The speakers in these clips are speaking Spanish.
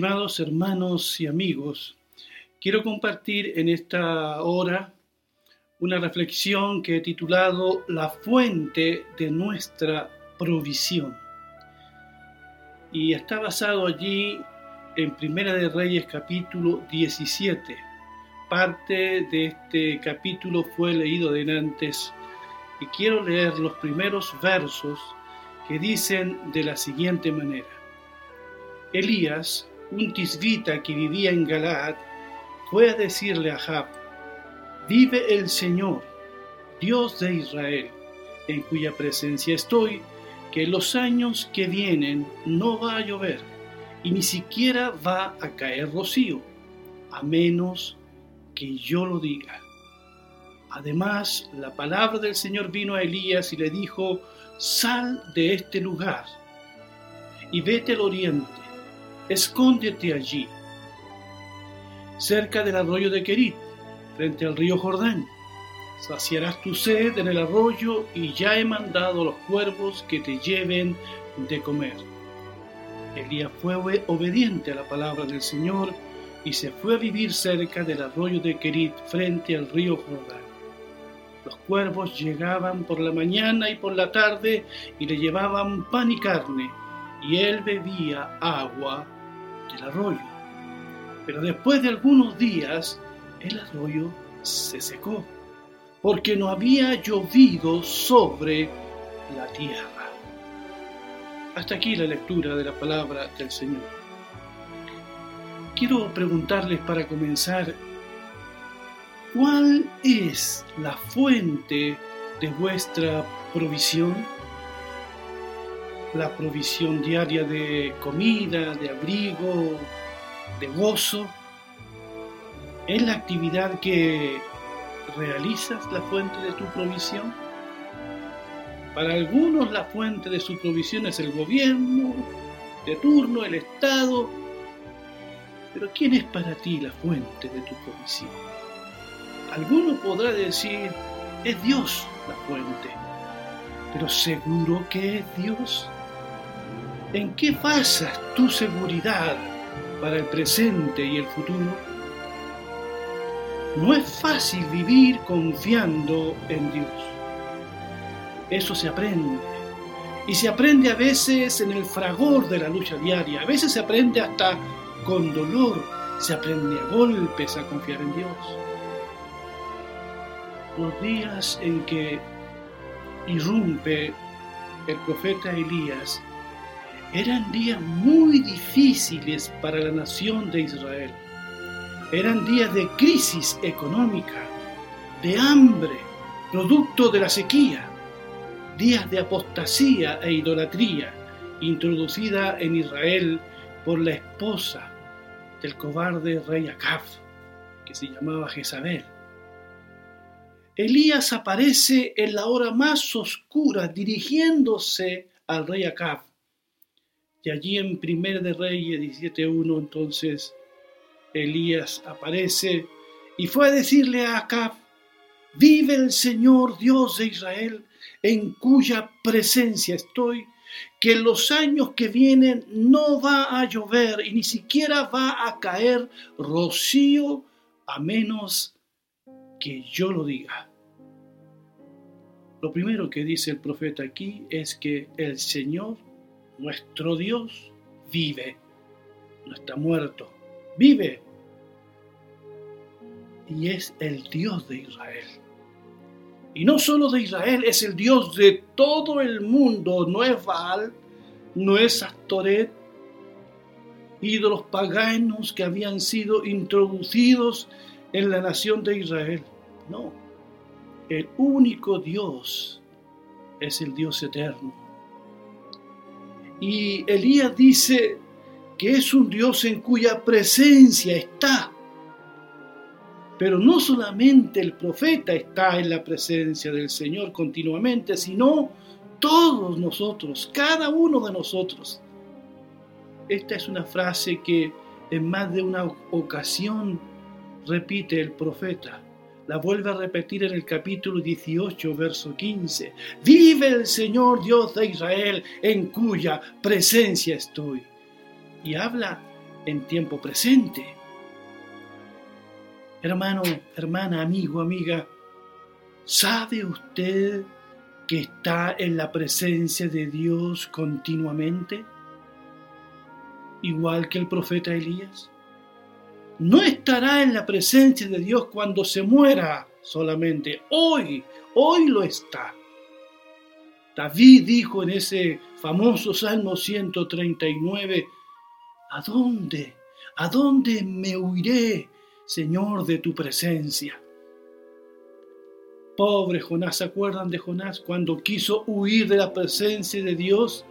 Estimados hermanos y amigos, quiero compartir en esta hora una reflexión que he titulado La fuente de nuestra provisión. Y está basado allí en Primera de Reyes capítulo 17. Parte de este capítulo fue leído de antes y quiero leer los primeros versos que dicen de la siguiente manera. Elías un tisbita que vivía en Galaad, fue a decirle a Jab, vive el Señor, Dios de Israel, en cuya presencia estoy, que los años que vienen no va a llover, y ni siquiera va a caer rocío, a menos que yo lo diga. Además, la palabra del Señor vino a Elías y le dijo, sal de este lugar y vete al oriente escóndete allí, cerca del arroyo de Querit, frente al río Jordán. Saciarás tu sed en el arroyo y ya he mandado a los cuervos que te lleven de comer. Elías fue obediente a la palabra del Señor y se fue a vivir cerca del arroyo de Querit, frente al río Jordán. Los cuervos llegaban por la mañana y por la tarde y le llevaban pan y carne, y él bebía agua el arroyo. Pero después de algunos días, el arroyo se secó, porque no había llovido sobre la tierra. Hasta aquí la lectura de la palabra del Señor. Quiero preguntarles para comenzar, ¿cuál es la fuente de vuestra provisión? La provisión diaria de comida, de abrigo, de gozo. ¿Es la actividad que realizas la fuente de tu provisión? Para algunos la fuente de su provisión es el gobierno de turno, el Estado. Pero ¿quién es para ti la fuente de tu provisión? Alguno podrá decir, es Dios la fuente. Pero seguro que es Dios. ¿En qué basas tu seguridad para el presente y el futuro? No es fácil vivir confiando en Dios. Eso se aprende. Y se aprende a veces en el fragor de la lucha diaria. A veces se aprende hasta con dolor. Se aprende a golpes a confiar en Dios. Los días en que irrumpe el profeta Elías eran días muy difíciles para la nación de Israel. Eran días de crisis económica, de hambre, producto de la sequía, días de apostasía e idolatría introducida en Israel por la esposa del cobarde rey Acab, que se llamaba Jezabel. Elías aparece en la hora más oscura dirigiéndose al rey Acab y allí en Primer de Reyes 17.1 entonces Elías aparece y fue a decirle a Acab, vive el Señor Dios de Israel, en cuya presencia estoy, que los años que vienen no va a llover y ni siquiera va a caer rocío a menos que yo lo diga. Lo primero que dice el profeta aquí es que el Señor nuestro Dios vive, no está muerto, vive. Y es el Dios de Israel. Y no solo de Israel, es el Dios de todo el mundo. No es Baal, no es Astoret, ídolos paganos que habían sido introducidos en la nación de Israel. No, el único Dios es el Dios eterno y Elías dice que es un Dios en cuya presencia está. Pero no solamente el profeta está en la presencia del Señor continuamente, sino todos nosotros, cada uno de nosotros. Esta es una frase que en más de una ocasión repite el profeta la vuelve a repetir en el capítulo 18, verso 15. Vive el Señor Dios de Israel en cuya presencia estoy. Y habla en tiempo presente. Hermano, hermana, amigo, amiga, ¿sabe usted que está en la presencia de Dios continuamente? Igual que el profeta Elías. No estará en la presencia de Dios cuando se muera solamente. Hoy, hoy lo está. David dijo en ese famoso Salmo 139, ¿A dónde? ¿A dónde me huiré, Señor, de tu presencia? Pobre Jonás, ¿se acuerdan de Jonás cuando quiso huir de la presencia de Dios?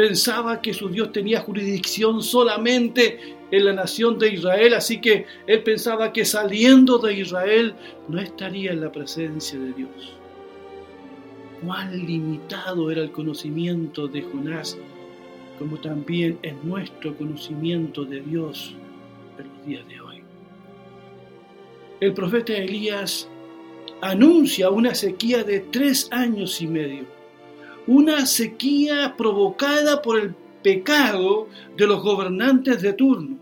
Pensaba que su Dios tenía jurisdicción solamente en la nación de Israel, así que él pensaba que saliendo de Israel no estaría en la presencia de Dios. Cuán limitado era el conocimiento de Jonás como también en nuestro conocimiento de Dios en los días de hoy. El profeta Elías anuncia una sequía de tres años y medio, una sequía provocada por el pecado de los gobernantes de turno.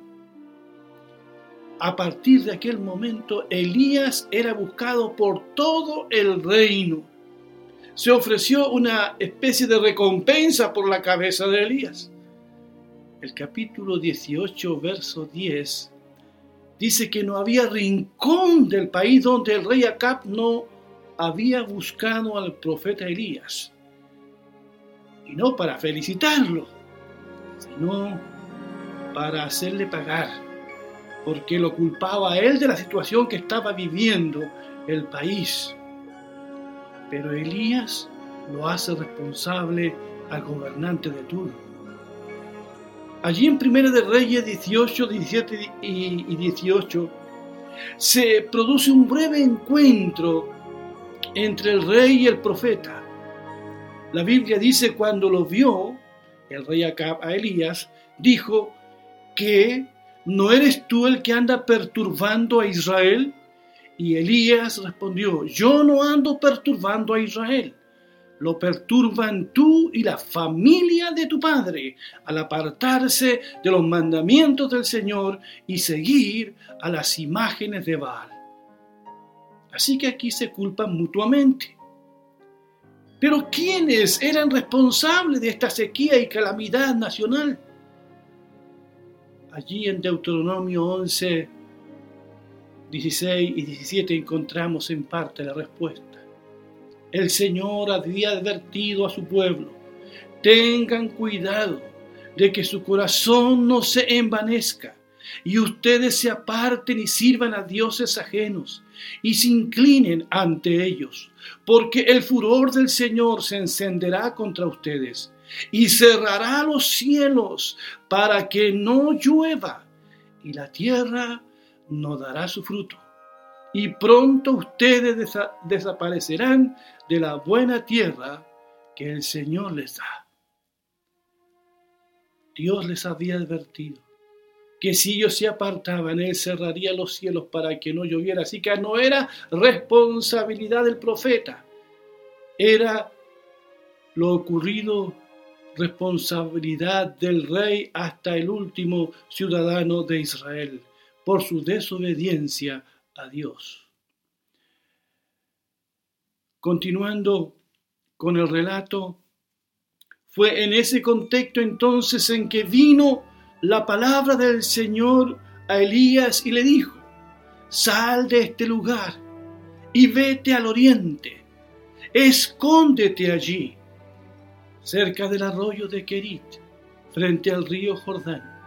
A partir de aquel momento, Elías era buscado por todo el reino se ofreció una especie de recompensa por la cabeza de Elías. El capítulo 18, verso 10, dice que no había rincón del país donde el rey Acab no había buscado al profeta Elías. Y no para felicitarlo, sino para hacerle pagar, porque lo culpaba a él de la situación que estaba viviendo el país pero Elías lo hace responsable al gobernante de turno. Allí en Primera de Reyes 18, 17 y 18 se produce un breve encuentro entre el rey y el profeta. La Biblia dice cuando lo vio, el rey Acab a Elías, dijo que ¿no eres tú el que anda perturbando a Israel? Y Elías respondió, yo no ando perturbando a Israel, lo perturban tú y la familia de tu padre al apartarse de los mandamientos del Señor y seguir a las imágenes de Baal. Así que aquí se culpan mutuamente. Pero ¿quiénes eran responsables de esta sequía y calamidad nacional? Allí en Deuteronomio 11, 16 y 17 encontramos en parte la respuesta. El Señor había advertido a su pueblo, tengan cuidado de que su corazón no se envanezca y ustedes se aparten y sirvan a dioses ajenos y se inclinen ante ellos, porque el furor del Señor se encenderá contra ustedes y cerrará los cielos para que no llueva y la tierra no dará su fruto. Y pronto ustedes desaparecerán de la buena tierra que el Señor les da. Dios les había advertido que si ellos se apartaban, Él cerraría los cielos para que no lloviera. Así que no era responsabilidad del profeta, era lo ocurrido responsabilidad del rey hasta el último ciudadano de Israel por su desobediencia a Dios. Continuando con el relato, fue en ese contexto entonces en que vino la palabra del Señor a Elías y le dijo, sal de este lugar y vete al oriente, escóndete allí, cerca del arroyo de Kerit, frente al río Jordán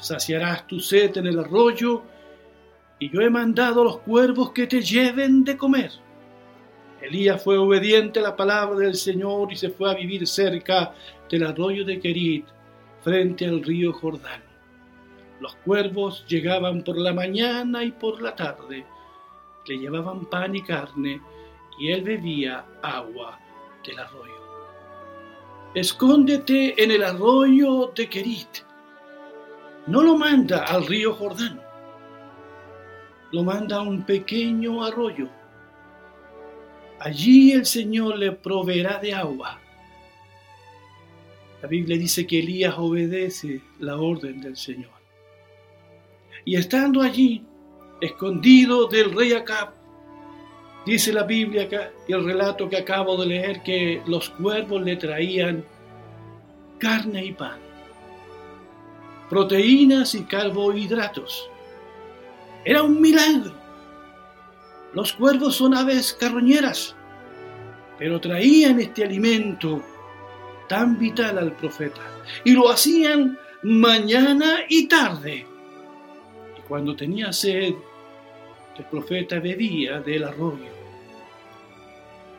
saciarás tu sed en el arroyo, y yo he mandado a los cuervos que te lleven de comer. Elías fue obediente a la palabra del Señor y se fue a vivir cerca del arroyo de Kerit, frente al río Jordán. Los cuervos llegaban por la mañana y por la tarde, le llevaban pan y carne, y él bebía agua del arroyo. Escóndete en el arroyo de Kerit no lo manda al río Jordán, lo manda a un pequeño arroyo. Allí el Señor le proveerá de agua. La Biblia dice que Elías obedece la orden del Señor. Y estando allí, escondido del rey Acab, dice la Biblia y el relato que acabo de leer que los cuervos le traían carne y pan, proteínas y carbohidratos. Era un milagro. Los cuervos son aves carroñeras, pero traían este alimento tan vital al profeta y lo hacían mañana y tarde. Y cuando tenía sed, el profeta bebía del arroyo.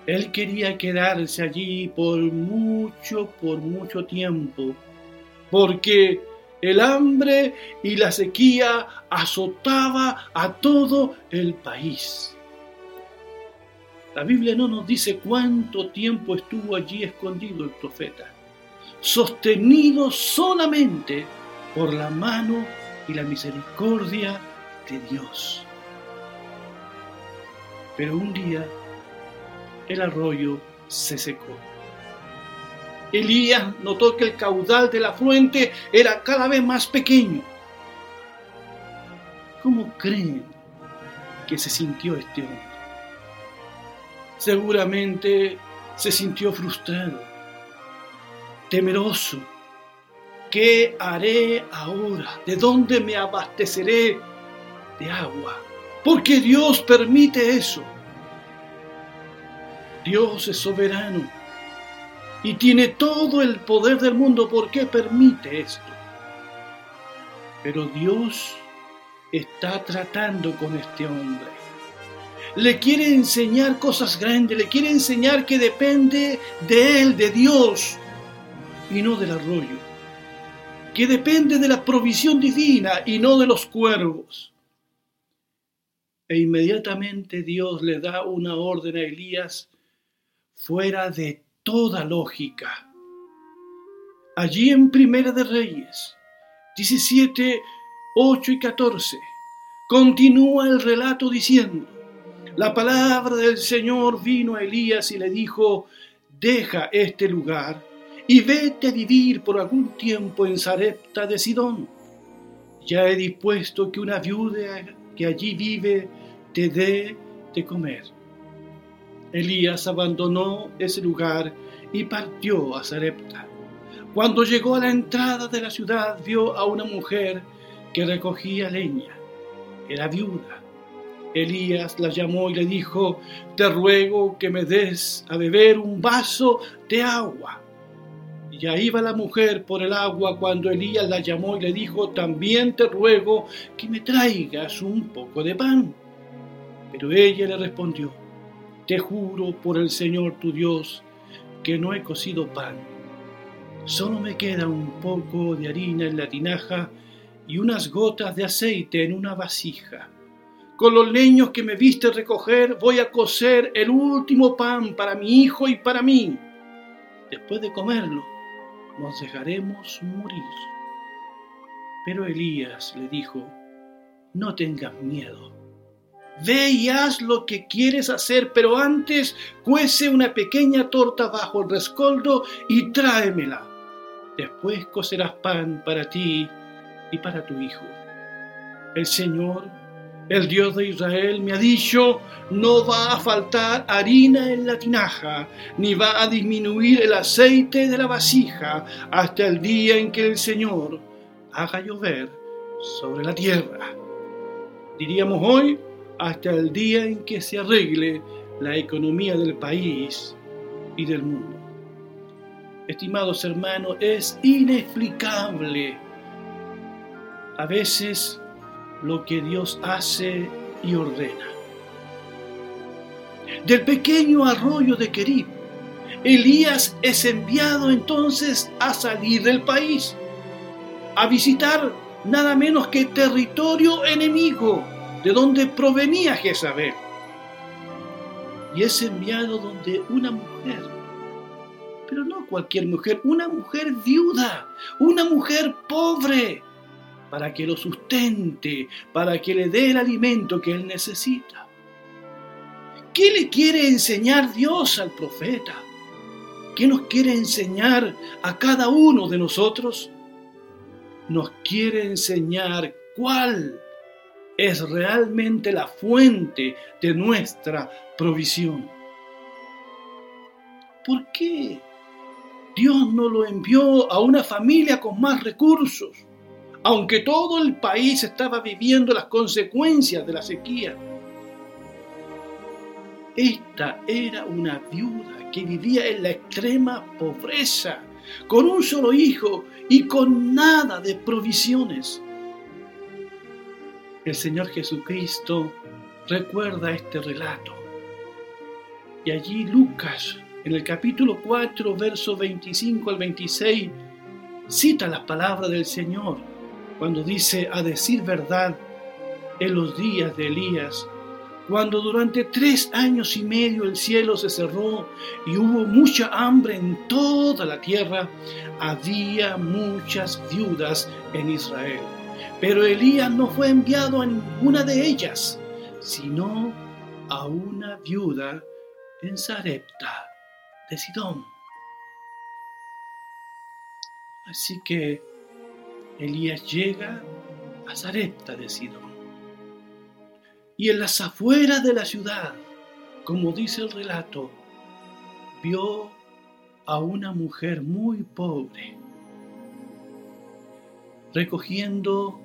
Él quería quedarse allí por mucho, por mucho tiempo, porque el hambre y la sequía azotaba a todo el país. La Biblia no nos dice cuánto tiempo estuvo allí escondido el profeta, sostenido solamente por la mano y la misericordia de Dios. Pero un día el arroyo se secó. Elías notó que el caudal de la fuente era cada vez más pequeño. ¿Cómo creen que se sintió este hombre? Seguramente se sintió frustrado, temeroso. ¿Qué haré ahora? ¿De dónde me abasteceré de agua? ¿Por qué Dios permite eso? Dios es soberano y tiene todo el poder del mundo. ¿Por qué permite esto? Pero Dios está tratando con este hombre. Le quiere enseñar cosas grandes, le quiere enseñar que depende de él, de Dios, y no del arroyo. Que depende de la provisión divina y no de los cuervos. E inmediatamente Dios le da una orden a Elías fuera de toda lógica. Allí en Primera de Reyes 17, 8 y 14 continúa el relato diciendo, la palabra del Señor vino a Elías y le dijo, deja este lugar y vete a vivir por algún tiempo en Sarepta de Sidón. Ya he dispuesto que una viuda que allí vive te dé de comer. Elías abandonó ese lugar y partió a Sarepta. Cuando llegó a la entrada de la ciudad vio a una mujer que recogía leña. Era viuda. Elías la llamó y le dijo, te ruego que me des a beber un vaso de agua. Y ahí va la mujer por el agua cuando Elías la llamó y le dijo, también te ruego que me traigas un poco de pan. Pero ella le respondió, te juro por el Señor tu Dios que no he cocido pan. Solo me queda un poco de harina en la tinaja y unas gotas de aceite en una vasija. Con los leños que me viste recoger voy a cocer el último pan para mi hijo y para mí. Después de comerlo, nos dejaremos morir. Pero Elías le dijo, no tengas miedo Ve y haz lo que quieres hacer, pero antes cuece una pequeña torta bajo el rescoldo y tráemela. Después cocerás pan para ti y para tu hijo. El Señor, el Dios de Israel, me ha dicho, no va a faltar harina en la tinaja, ni va a disminuir el aceite de la vasija hasta el día en que el Señor haga llover sobre la tierra. Diríamos hoy, hasta el día en que se arregle la economía del país y del mundo. Estimados hermanos, es inexplicable a veces lo que Dios hace y ordena. Del pequeño arroyo de Kerib, Elías es enviado entonces a salir del país, a visitar nada menos que territorio enemigo, de donde provenía Jezabel. Y es enviado donde una mujer, pero no cualquier mujer, una mujer viuda, una mujer pobre, para que lo sustente, para que le dé el alimento que él necesita. ¿Qué le quiere enseñar Dios al profeta? ¿Qué nos quiere enseñar a cada uno de nosotros? Nos quiere enseñar cuál es realmente la fuente de nuestra provisión. ¿Por qué Dios no lo envió a una familia con más recursos? Aunque todo el país estaba viviendo las consecuencias de la sequía. Esta era una viuda que vivía en la extrema pobreza, con un solo hijo y con nada de provisiones. El Señor Jesucristo recuerda este relato. Y allí Lucas, en el capítulo 4, verso 25 al 26, cita las palabras del Señor cuando dice, a decir verdad, en los días de Elías, cuando durante tres años y medio el cielo se cerró y hubo mucha hambre en toda la tierra, había muchas viudas en Israel. Pero Elías no fue enviado a ninguna de ellas, sino a una viuda en Sarepta de Sidón. Así que Elías llega a Sarepta de Sidón y en las afueras de la ciudad, como dice el relato, vio a una mujer muy pobre recogiendo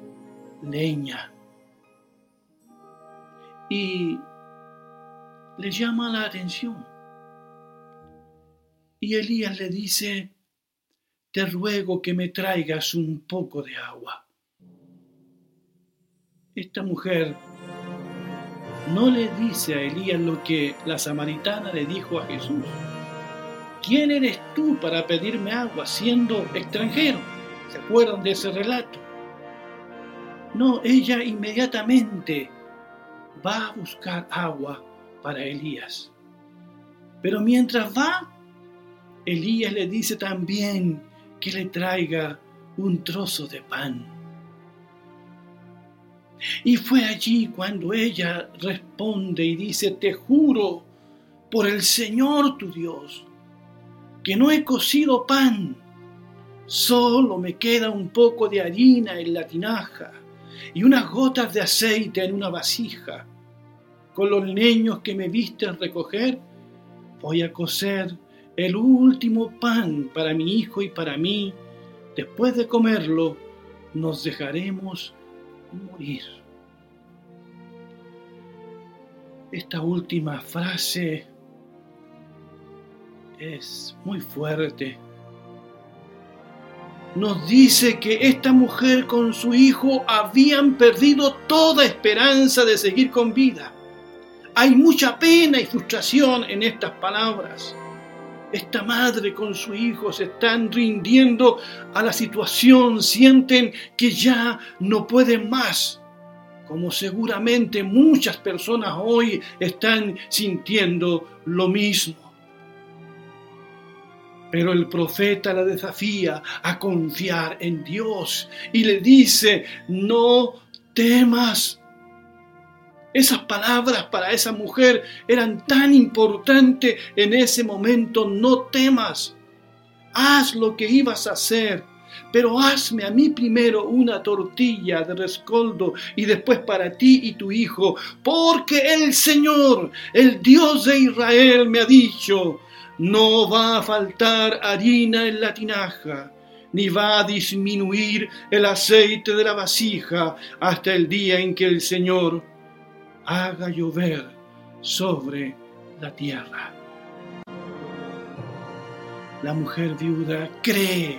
leña y le llama la atención. Y Elías le dice, te ruego que me traigas un poco de agua. Esta mujer no le dice a Elías lo que la samaritana le dijo a Jesús. ¿Quién eres tú para pedirme agua siendo extranjero? ¿Se acuerdan de ese relato? No, ella inmediatamente va a buscar agua para Elías. Pero mientras va, Elías le dice también que le traiga un trozo de pan. Y fue allí cuando ella responde y dice, te juro por el Señor tu Dios, que no he cocido pan, solo me queda un poco de harina en la tinaja y unas gotas de aceite en una vasija. Con los leños que me viste recoger, voy a cocer el último pan para mi hijo y para mí. Después de comerlo, nos dejaremos morir. Esta última frase es muy fuerte. Nos dice que esta mujer con su hijo habían perdido toda esperanza de seguir con vida. Hay mucha pena y frustración en estas palabras. Esta madre con su hijo se están rindiendo a la situación, sienten que ya no pueden más, como seguramente muchas personas hoy están sintiendo lo mismo. Pero el profeta la desafía a confiar en Dios y le dice, no temas, esas palabras para esa mujer eran tan importantes en ese momento. No temas. Haz lo que ibas a hacer. Pero hazme a mí primero una tortilla de rescoldo y después para ti y tu hijo, porque el Señor, el Dios de Israel, me ha dicho, no va a faltar harina en la tinaja, ni va a disminuir el aceite de la vasija hasta el día en que el Señor haga llover sobre la tierra. La mujer viuda cree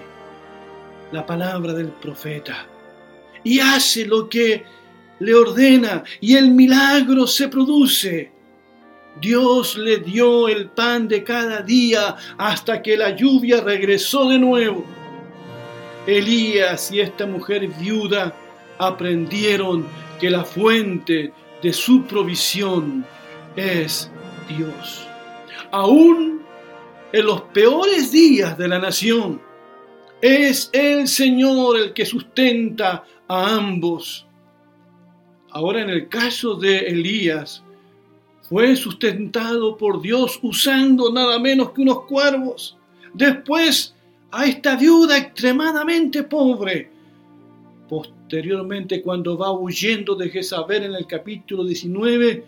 la palabra del profeta y hace lo que le ordena y el milagro se produce. Dios le dio el pan de cada día hasta que la lluvia regresó de nuevo. Elías y esta mujer viuda aprendieron que la fuente de su provisión es Dios. Aún en los peores días de la nación, es el Señor el que sustenta a ambos. Ahora en el caso de Elías, fue sustentado por Dios usando nada menos que unos cuervos. Después a esta viuda extremadamente pobre, Posteriormente, cuando va huyendo de Jezabel en el capítulo 19,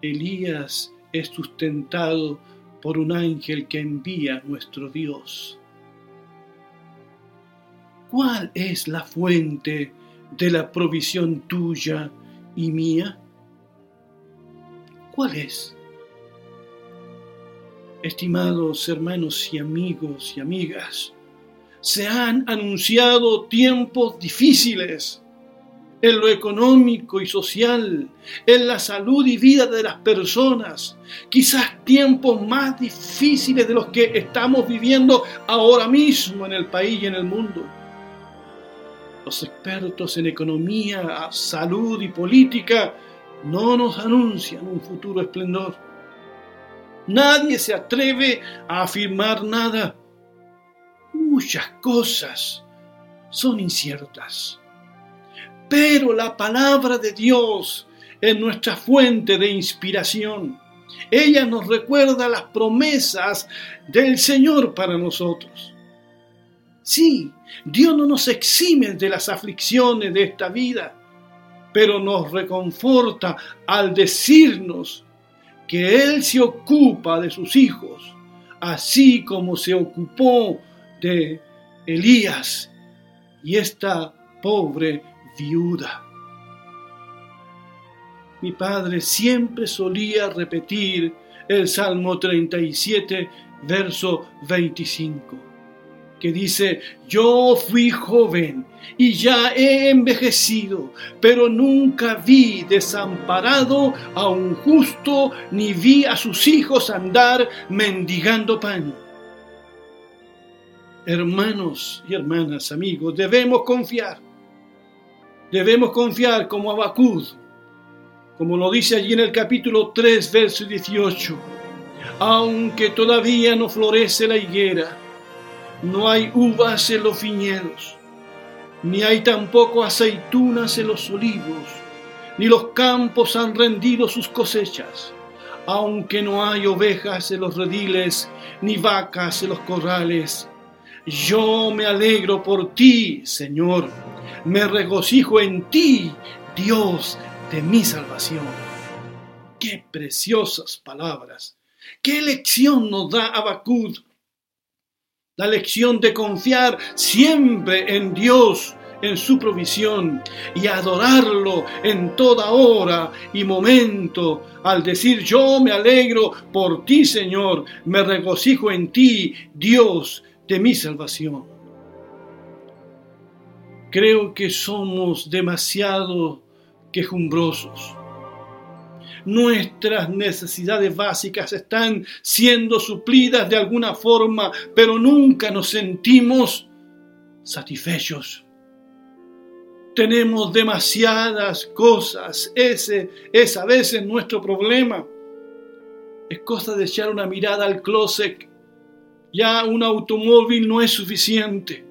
Elías es sustentado por un ángel que envía nuestro Dios. ¿Cuál es la fuente de la provisión tuya y mía? ¿Cuál es? Estimados hermanos y amigos y amigas, se han anunciado tiempos difíciles en lo económico y social, en la salud y vida de las personas, quizás tiempos más difíciles de los que estamos viviendo ahora mismo en el país y en el mundo. Los expertos en economía, salud y política no nos anuncian un futuro esplendor. Nadie se atreve a afirmar nada muchas cosas son inciertas. Pero la palabra de Dios es nuestra fuente de inspiración. Ella nos recuerda las promesas del Señor para nosotros. Sí, Dios no nos exime de las aflicciones de esta vida, pero nos reconforta al decirnos que Él se ocupa de sus hijos, así como se ocupó de Elías y esta pobre viuda. Mi padre siempre solía repetir el Salmo 37, verso 25, que dice, yo fui joven y ya he envejecido, pero nunca vi desamparado a un justo, ni vi a sus hijos andar mendigando pan hermanos y hermanas, amigos, debemos confiar. Debemos confiar como Abacud, como lo dice allí en el capítulo 3, verso 18. Aunque todavía no florece la higuera, no hay uvas en los viñedos, ni hay tampoco aceitunas en los olivos, ni los campos han rendido sus cosechas, aunque no hay ovejas en los rediles, ni vacas en los corrales yo me alegro por ti, Señor. Me regocijo en ti, Dios de mi salvación. Qué preciosas palabras. Qué lección nos da Abacud. La lección de confiar siempre en Dios, en su provisión y adorarlo en toda hora y momento al decir yo me alegro por ti Señor, me regocijo en ti Dios de mi salvación. Creo que somos demasiado quejumbrosos. Nuestras necesidades básicas están siendo suplidas de alguna forma, pero nunca nos sentimos satisfechos. Tenemos demasiadas cosas. Ese es a veces nuestro problema. Es cosa de echar una mirada al closet ya un automóvil no es suficiente.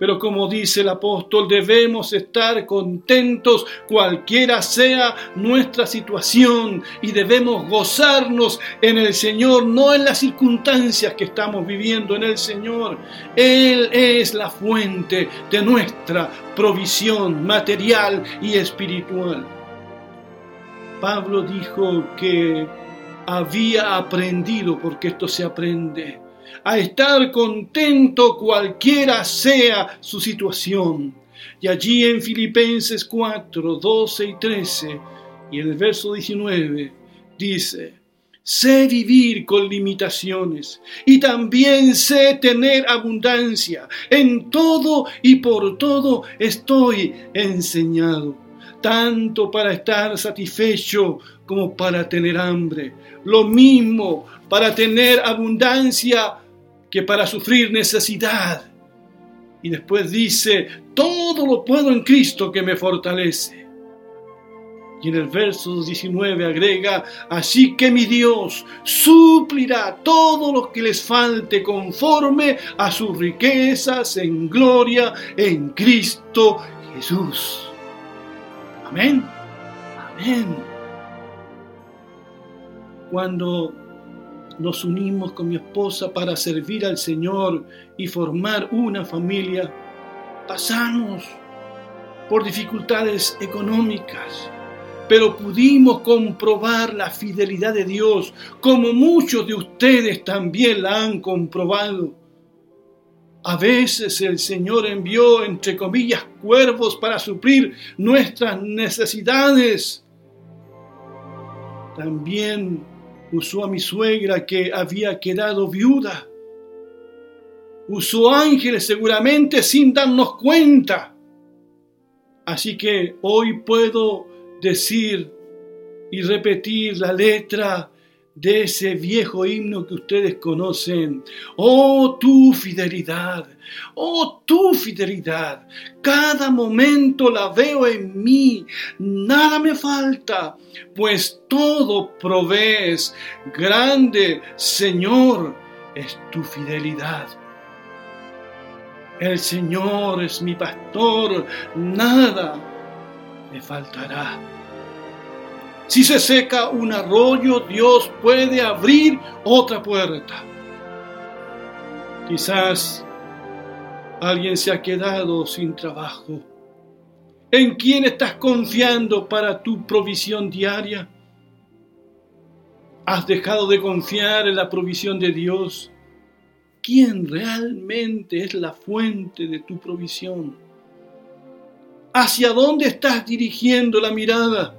Pero como dice el apóstol, debemos estar contentos cualquiera sea nuestra situación y debemos gozarnos en el Señor, no en las circunstancias que estamos viviendo en el Señor. Él es la fuente de nuestra provisión material y espiritual. Pablo dijo que había aprendido, porque esto se aprende, a estar contento cualquiera sea su situación. Y allí en Filipenses 4, 12 y 13, y en el verso 19, dice, sé vivir con limitaciones y también sé tener abundancia. En todo y por todo estoy enseñado, tanto para estar satisfecho como para tener hambre. Lo mismo para tener abundancia que para sufrir necesidad. Y después dice, todo lo puedo en Cristo que me fortalece. Y en el verso 19 agrega, así que mi Dios suplirá todo lo que les falte conforme a sus riquezas en gloria en Cristo Jesús. Amén. Amén cuando nos unimos con mi esposa para servir al Señor y formar una familia, pasamos por dificultades económicas, pero pudimos comprobar la fidelidad de Dios, como muchos de ustedes también la han comprobado. A veces el Señor envió, entre comillas, cuervos para suplir nuestras necesidades. También usó a mi suegra que había quedado viuda. Usó ángeles seguramente sin darnos cuenta. Así que hoy puedo decir y repetir la letra de ese viejo himno que ustedes conocen. Oh, tu fidelidad, oh, tu fidelidad. Cada momento la veo en mí, nada me falta, pues todo provees. Grande, Señor, es tu fidelidad. El Señor es mi pastor, nada me faltará. Si se seca un arroyo, Dios puede abrir otra puerta. Quizás alguien se ha quedado sin trabajo. ¿En quién estás confiando para tu provisión diaria? ¿Has dejado de confiar en la provisión de Dios? ¿Quién realmente es la fuente de tu provisión? ¿Hacia dónde estás dirigiendo la mirada?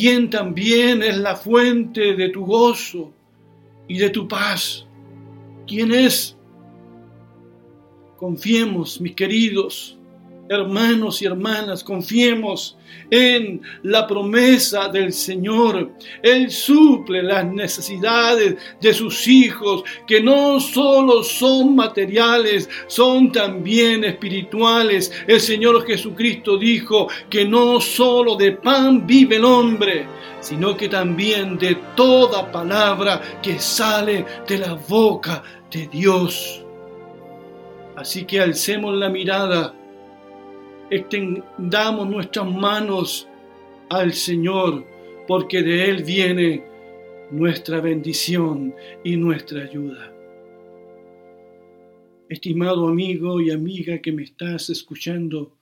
Quien también es la fuente de tu gozo y de tu paz. ¿Quién es? Confiemos, mis queridos, hermanos y hermanas, confiemos en la promesa del Señor. Él suple las necesidades de sus hijos, que no solo son materiales, son también espirituales. El Señor Jesucristo dijo que no solo de pan vive el hombre, sino que también de toda palabra que sale de la boca de Dios. Así que alcemos la mirada extendamos nuestras manos al Señor, porque de Él viene nuestra bendición y nuestra ayuda. Estimado amigo y amiga que me estás escuchando,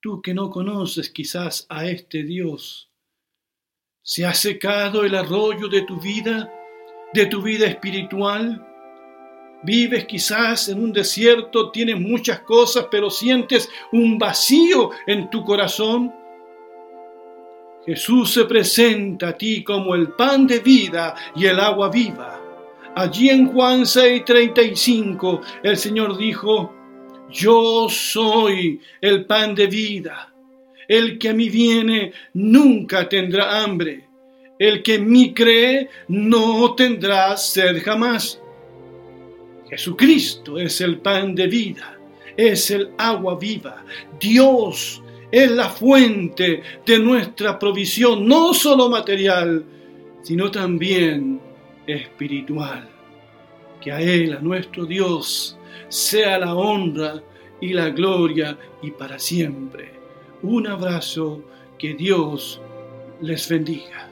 tú que no conoces quizás a este Dios, ¿se ha secado el arroyo de tu vida, de tu vida espiritual? Vives quizás en un desierto, tienes muchas cosas, pero sientes un vacío en tu corazón. Jesús se presenta a ti como el pan de vida y el agua viva. Allí en Juan 6:35 el Señor dijo, yo soy el pan de vida. El que a mí viene nunca tendrá hambre. El que en mí cree no tendrá sed jamás. Jesucristo es el pan de vida, es el agua viva. Dios es la fuente de nuestra provisión, no solo material, sino también espiritual. Que a Él, a nuestro Dios, sea la honra y la gloria y para siempre. Un abrazo, que Dios les bendiga.